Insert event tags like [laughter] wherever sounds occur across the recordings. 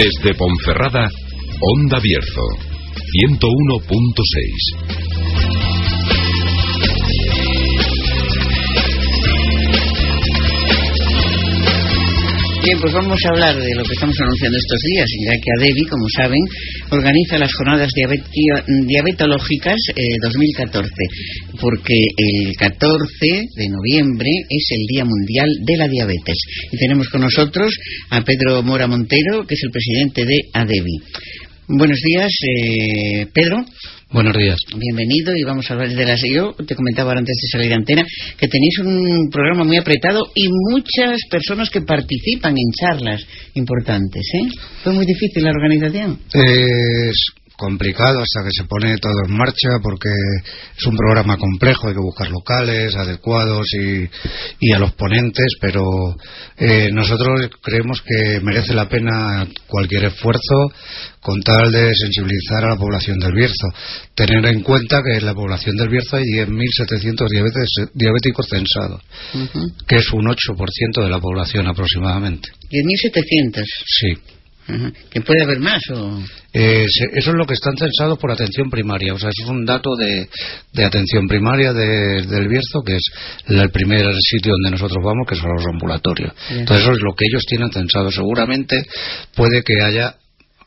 Desde Ponferrada, Onda Bierzo, 101.6. Bien, pues vamos a hablar de lo que estamos anunciando estos días, ya que ADEVI, como saben, organiza las jornadas diabetológicas eh, 2014, porque el 14 de noviembre es el Día Mundial de la Diabetes. Y tenemos con nosotros a Pedro Mora Montero, que es el presidente de ADEVI. Buenos días, eh, Pedro. Buenos días. Bienvenido y vamos a hablar de las. Yo te comentaba antes de salir de antena que tenéis un programa muy apretado y muchas personas que participan en charlas importantes. ¿eh? Fue muy difícil la organización. Complicado hasta que se pone todo en marcha porque es un programa complejo, hay que buscar locales adecuados y, y a los ponentes, pero eh, nosotros creemos que merece la pena cualquier esfuerzo con tal de sensibilizar a la población del Bierzo. Tener en cuenta que en la población del Bierzo hay 10.700 diabetes- diabéticos censados, que es un 8% de la población aproximadamente. 10.700. Sí. ¿Que puede haber más? O... Eh, eso es lo que están censados por atención primaria. O sea, eso es un dato de, de atención primaria de- del Bierzo, que es la- el primer sitio donde nosotros vamos, que son los ambulatorios. Bien. Entonces, eso es lo que ellos tienen censado. Seguramente puede que haya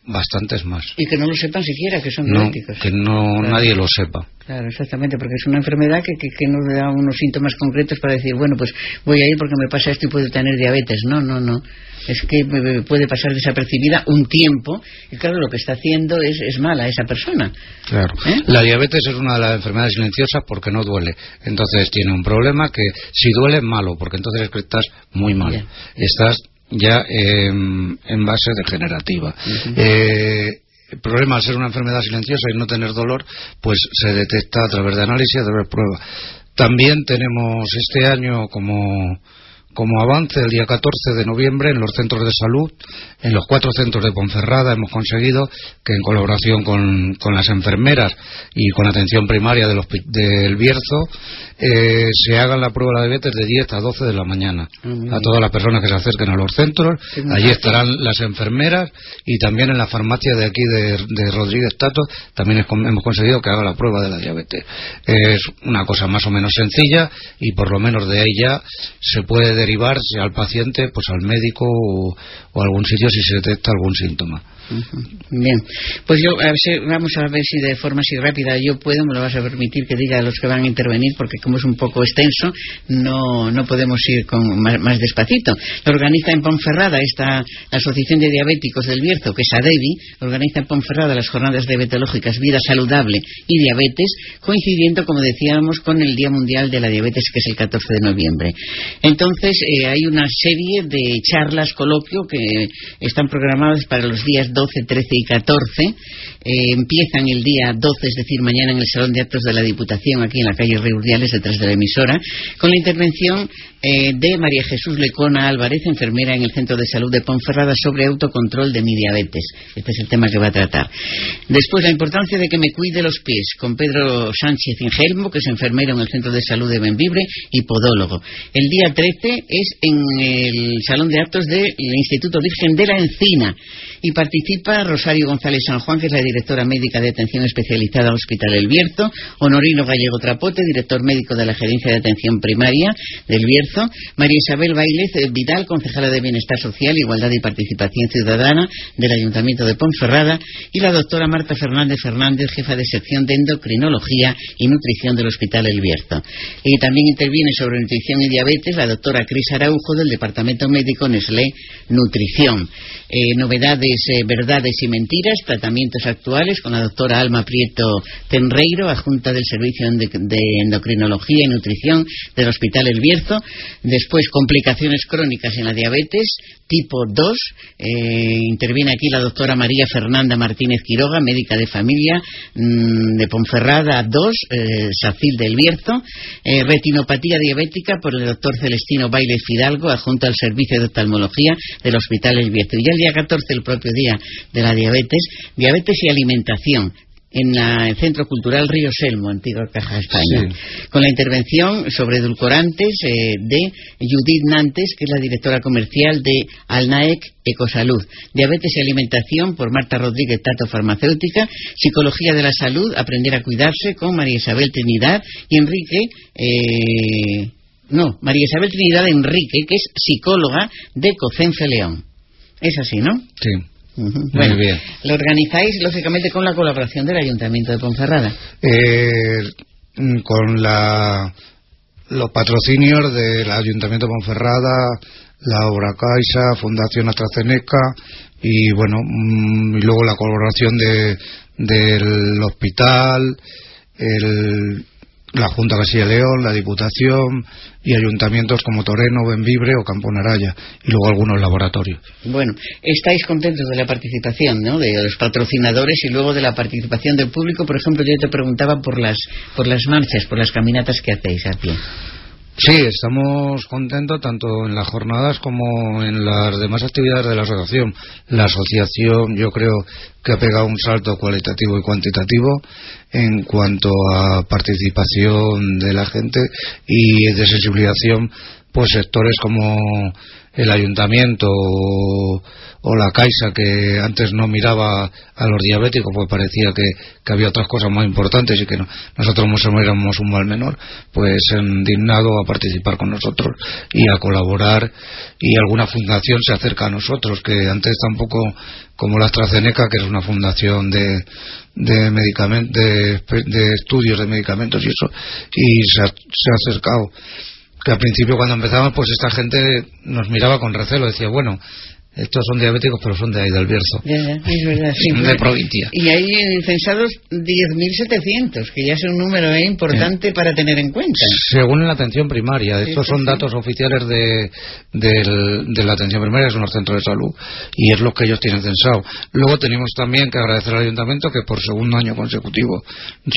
bastantes más. Y que no lo sepan siquiera, que son No, diabéticos. que no Claro. nadie lo sepa. Claro, exactamente, porque es una enfermedad que, que, que nos da unos síntomas concretos para decir, bueno, pues voy a ir porque me pasa esto y puedo tener diabetes. No, no, no. Es que eh, puede pasar desapercibida un tiempo y claro, lo que está haciendo es, es mala esa persona. Claro. ¿Eh? La diabetes es una de las enfermedades silenciosas porque no duele. Entonces tiene un problema que si duele malo, porque entonces es que estás muy mal. Ya. Estás ya en, en base degenerativa. Eh, el problema al ser una enfermedad silenciosa y no tener dolor, pues se detecta a través de análisis, a través de prueba. También tenemos este año como como avance el día 14 de noviembre en los centros de salud, en los cuatro centros de Ponferrada hemos conseguido que en colaboración con, con las enfermeras y con atención primaria del, del Bierzo eh, se hagan la prueba de la diabetes de 10 a 12 de la mañana Ah, a todas las personas que se acerquen a los centros. Allí estarán las enfermeras y también en la farmacia de aquí de, de Rodríguez Tato también es- hemos conseguido que haga la prueba de la diabetes. Es una cosa más o menos sencilla y por lo menos de ahí ya se puede derivar al paciente pues al médico o, a algún sitio si se detecta algún síntoma. Bien, pues yo a ver vamos a ver si de forma así rápida yo puedo, me lo vas a permitir que diga a los que van a intervenir, porque como es un poco extenso, no, no podemos ir con más, despacito. Organiza en Ponferrada esta Asociación de Diabéticos del Bierzo, que es ADEVI, organiza en Ponferrada las jornadas diabetológicas Vida Saludable y Diabetes, coincidiendo, como decíamos, con el Día Mundial de la Diabetes, que es el 14 de noviembre. Entonces, eh, hay una serie de charlas, coloquio, que están programadas para los días 12, 13 y 14. Eh, empiezan el día 12, es decir, mañana en el Salón de Actos de la Diputación, aquí en la calle Reurdiales, detrás de la emisora, con la intervención eh, de María Jesús Lecona Álvarez, enfermera en el Centro de Salud de Ponferrada, sobre autocontrol de mi diabetes. Este es el tema que va a tratar. Después, la importancia de que me cuide los pies, con Pedro Sánchez Ingelmo, que es enfermero en el Centro de Salud de Benvibre y podólogo. El día 13 es en el Salón de Actos del Instituto Virgen de la Encina y participa Rosario González San Juan, que es la directora médica de atención especializada Hospital El Bierzo, Honorino Gallego Trapote, director médico de la Gerencia de Atención Primaria del Bierzo, María Isabel Bailez eh, Vidal, concejala de Bienestar Social, Igualdad y Participación Ciudadana del Ayuntamiento de Ponferrada, y la doctora Marta Fernández Fernández, jefa de sección de endocrinología y nutrición del Hospital El Bierzo. Y también interviene sobre nutrición y diabetes la doctora Cris Araujo del Departamento Médico Nestlé Nutrición. Eh, novedades, eh, verdades y mentiras, tratamientos actuales con la doctora Alma Prieto Tenreiro, adjunta del Servicio de Endocrinología y Nutrición del Hospital El Bierzo. Después, complicaciones crónicas en la diabetes tipo 2. interviene aquí la doctora María Fernanda Martínez Quiroga, médica de familia mm, de Ponferrada 2, Sacil del Bierzo. retinopatía diabética por el doctor Celestino Baile Fidalgo, adjunto al Servicio de Oftalmología del Hospital El Bierzo. Y el día 14, el propio día de la diabetes, diabetes y alimentación en el Centro Cultural Río Selmo, antigua Caja España, con la intervención sobre edulcorantes eh, de Judith Nantes, que es la directora comercial de Alnaec Ecosalud, diabetes y alimentación por Marta Rodríguez Tato Farmacéutica, psicología de la salud, aprender a cuidarse con María Isabel Trinidad y Enrique. Eh, no, María Isabel Trinidad Enrique, que es psicóloga de Cocenfe León. Es así, ¿no? Sí. Muy bien. Lo organizáis, lógicamente, con la colaboración del Ayuntamiento de Ponferrada. Eh, con la, los patrocinios del Ayuntamiento de Ponferrada, la Obra Caixa, Fundación AstraZeneca y, bueno, mm, y luego la colaboración de, del hospital, el la Junta de Castilla y León, la Diputación y ayuntamientos como Toreno, Benvibre o Campo Naraya y luego algunos laboratorios. Bueno, estáis contentos de la participación, ¿no? De los patrocinadores y luego de la participación del público. Por ejemplo, yo te preguntaba por las por las marchas, por las caminatas que hacéis a pie. Sí, estamos contentos tanto en las jornadas como en las demás actividades de la asociación. La asociación yo creo que ha pegado un salto cualitativo y cuantitativo en cuanto a participación de la gente y de sensibilización pues sectores como el ayuntamiento o, la Caixa que antes no miraba a los diabéticos pues parecía que, había otras cosas más importantes y que nosotros no éramos un mal menor pues han dignado a participar con nosotros y a colaborar. Y alguna fundación se acerca a nosotros que antes tampoco como la AstraZeneca que es una fundación de de, de, estudios de medicamentos y eso y se ha, se ha acercado que al principio cuando empezamos pues esta gente nos miraba con recelo, decía, bueno, estos son diabéticos, pero son de ahí, del Bierzo. es verdad, sí. de provincia. Y hay censados 10.700, que ya es un número eh, importante para tener en cuenta. Según la atención primaria. Estos son datos oficiales de, de, la atención primaria, son los centros de salud, y es lo que ellos tienen censado. Luego tenemos también que agradecer al ayuntamiento que por segundo año consecutivo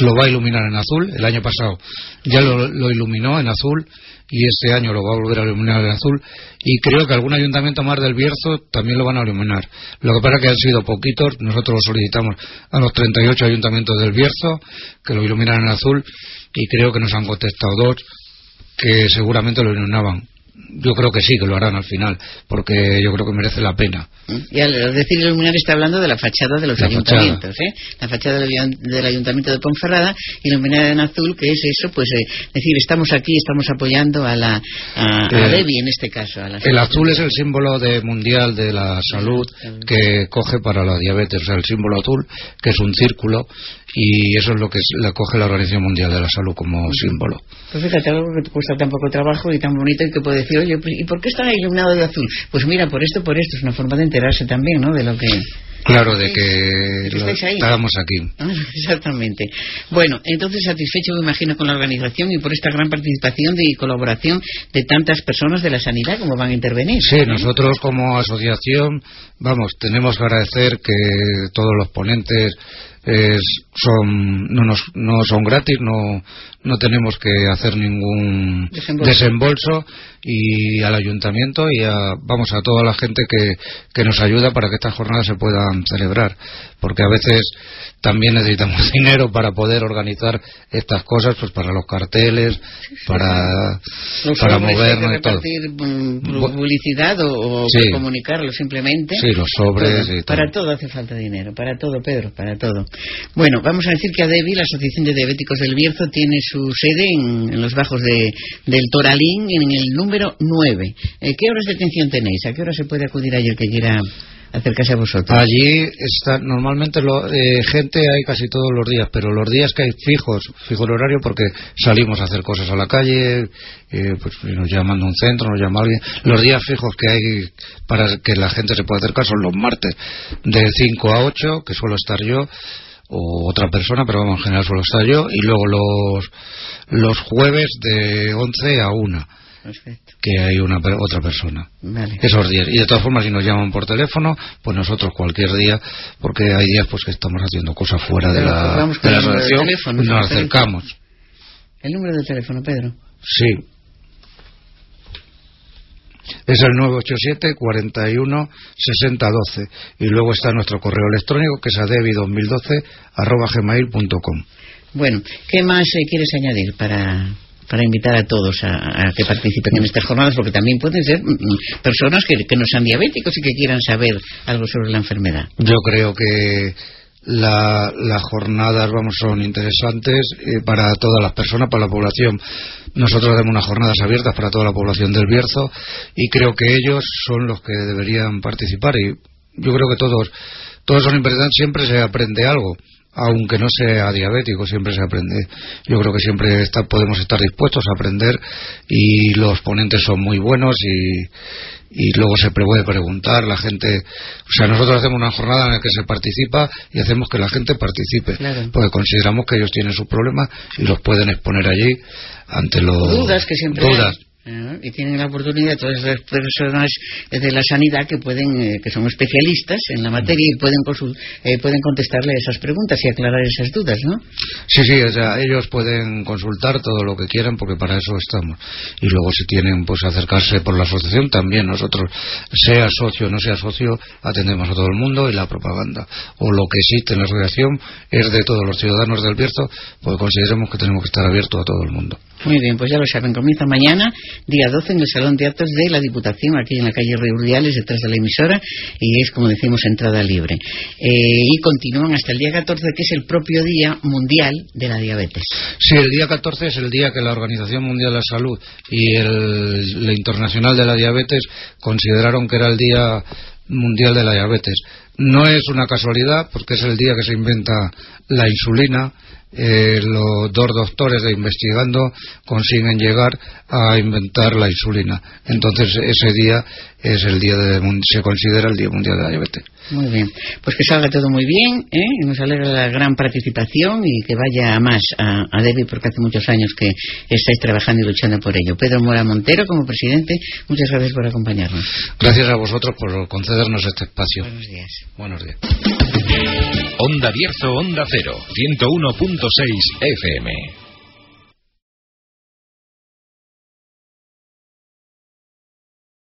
lo va a iluminar en azul. El año pasado ya lo, lo iluminó en azul y este año lo va a volver a iluminar en azul. Y creo que algún ayuntamiento más del Bierzo también lo van a iluminar. Lo que pasa es que han sido poquitos, nosotros lo solicitamos a los 38 ayuntamientos del Bierzo que lo iluminan en azul y creo que nos han contestado dos que seguramente lo iluminaban yo creo que sí, que lo harán al final, porque yo creo que merece la pena. Y al decir iluminar está hablando de la fachada de los ayuntamientos, ¿eh? La fachada del, Ayuntamiento de Ponferrada, iluminada en azul, que es eso, pues eh, decir, estamos aquí, estamos apoyando a la a, Debbie en este caso. el azul es el símbolo de mundial de la salud que coge para la diabetes, o sea, el símbolo azul, que es un círculo, y eso es lo que le coge la Organización Mundial de la Salud como símbolo. Pues fíjate, algo que te cuesta tan poco trabajo y tan bonito y que puede decir, oye, pues, ¿y por qué está iluminado de azul? Pues mira, por esto, por esto, es una forma de enterarse también, ¿no? De lo que... Claro, de que lo estábamos aquí. Ah, [laughs] exactamente. Bueno, entonces satisfecho me imagino con la organización y por esta gran participación y colaboración de tantas personas de la sanidad como van a intervenir. Sí, nosotros como asociación, vamos, tenemos que agradecer que todos los ponentes son no, nos, no son gratis, no, no tenemos que hacer ningún desembolso, y al ayuntamiento y a, vamos a toda la gente que, que nos ayuda para que estas jornadas se puedan celebrar, porque a veces también necesitamos [laughs] dinero para poder organizar estas cosas, pues para los carteles, para, para movernos y todo. Mm, publicidad o, comunicarlo simplemente. Sí, los sobres y todo. Para todo hace falta dinero, para todo, Pedro, para todo. Bueno, vamos a decir que ADEBI, la Asociación de Diabéticos del Bierzo, tiene su sede en, los bajos de, del Toralín, en el número 9. Eh, ¿Qué horas de atención tenéis? ¿A qué hora se puede acudir ayer que quiera acercarse a vosotros. Allí está, normalmente lo, eh, gente hay casi todos los días, pero los días que hay fijos, fijo el horario porque salimos a hacer cosas a la calle, eh, pues nos llaman de un centro, nos llama alguien. Los días fijos que hay para que la gente se pueda acercar son los martes de 5 a 8, que suelo estar yo o otra persona, pero vamos, en general suelo estar yo, y luego los, los jueves de 11 a 1 Perfecto. que hay una otra persona. Vale. Esos días. Y de todas formas, si nos llaman por teléfono, pues nosotros cualquier día, porque hay días pues que estamos haciendo cosas fuera de la, de la teléfono, nos ¿no? acercamos. El número de teléfono, Pedro. Sí. Es el 987 41 60 12 y luego está nuestro correo electrónico que es adevi2012 arroba gmail.com. Bueno, ¿qué más eh, quieres añadir para, para invitar a todos a, a que participen en estas jornadas? Porque también pueden ser mm, mm, personas que, que no sean diabéticos y que quieran saber algo sobre la enfermedad. Yo creo que la- las jornadas vamos son interesantes eh, para todas las personas, para la población. Nosotros damos unas jornadas abiertas para toda la población del Bierzo y creo que ellos son los que deberían participar y yo creo que todos todos son importantes, siempre se aprende algo. Aunque no sea diabético, siempre se aprende. Yo creo que siempre está- podemos estar dispuestos a aprender y los ponentes son muy buenos y, y luego se puede preguntar la gente o sea nosotros hacemos una jornada en la que se participa y hacemos que la gente participe Claro. porque consideramos que ellos tienen sus problemas y los pueden exponer allí ante los dudas que siempre dudas hay. ¿Eh? y tienen la oportunidad todas las personas de la sanidad que pueden eh, que son especialistas en la materia y pueden eh, pueden contestarle esas preguntas y aclarar esas dudas ¿no? Sí, sí, o sea, ellos pueden consultar todo lo que quieran porque para eso estamos. Y luego si tienen pues acercarse por la asociación también nosotros, sea socio o no sea socio, atendemos a todo el mundo y la propaganda o lo que existe en la asociación es de todos los ciudadanos del Bierzo, pues consideramos que tenemos que estar abiertos a todo el mundo. Muy bien, pues ya lo saben, comienza mañana, día 12, en el Salón de Actos de la Diputación, aquí en la calle Reurdiales, detrás de la emisora, y es, como decimos, entrada libre. Eh, y continúan hasta el día 14, que es el propio Día Mundial de la Diabetes. Sí, el día 14 es el día que la Organización Mundial de la Salud y el, la Internacional de la Diabetes consideraron que era el Día Mundial de la Diabetes. No es una casualidad, porque es el día que se inventa la insulina. Eh, los dos doctores de investigando consiguen llegar a inventar la insulina. Entonces ese día es el día de, se considera el Día Mundial de la Diabetes. Muy bien, pues que salga todo muy bien, ¿eh? y nos alegra la gran participación y que vaya a más a, a Debbie, porque hace muchos años que estáis trabajando y luchando por ello. Pedro Mora Montero, como presidente, muchas gracias por acompañarnos. Gracias a vosotros por concedernos este espacio. Buenos días. Buenos días. Onda Bierzo, Onda Cero, 101.6 FM.